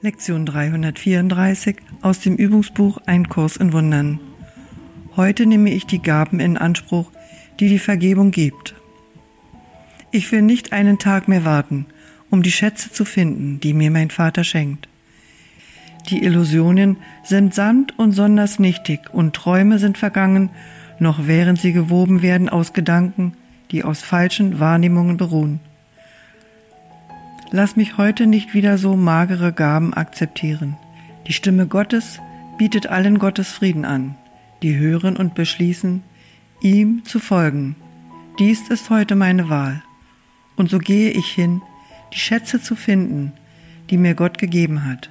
Lektion 334 aus dem Übungsbuch Ein Kurs in Wundern. Heute nehme ich die Gaben in Anspruch, die die Vergebung gibt. Ich will nicht einen Tag mehr warten, um die Schätze zu finden, die mir mein Vater schenkt. Die Illusionen sind samt und sonders nichtig und Träume sind vergangen, noch während sie gewoben werden aus Gedanken, die aus falschen Wahrnehmungen beruhen. Lass mich heute nicht wieder so magere Gaben akzeptieren. Die Stimme Gottes bietet allen Gottes Frieden an, die hören und beschließen, ihm zu folgen. Dies ist heute meine Wahl. Und so gehe ich hin, die Schätze zu finden, die mir Gott gegeben hat.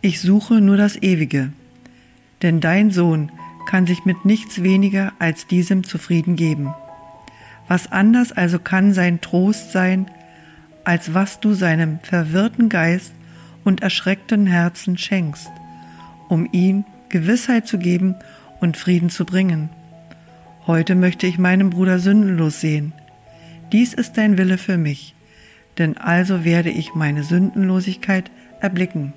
Ich suche nur das Ewige, denn dein Sohn kann sich mit nichts weniger als diesem zufrieden geben. Was anders also kann sein Trost sein, als was du seinem verwirrten Geist und erschreckten Herzen schenkst, um ihm Gewissheit zu geben und Frieden zu bringen. Heute möchte ich meinen Bruder sündenlos sehen. Dies ist dein Wille für mich, denn also werde ich meine Sündenlosigkeit erblicken.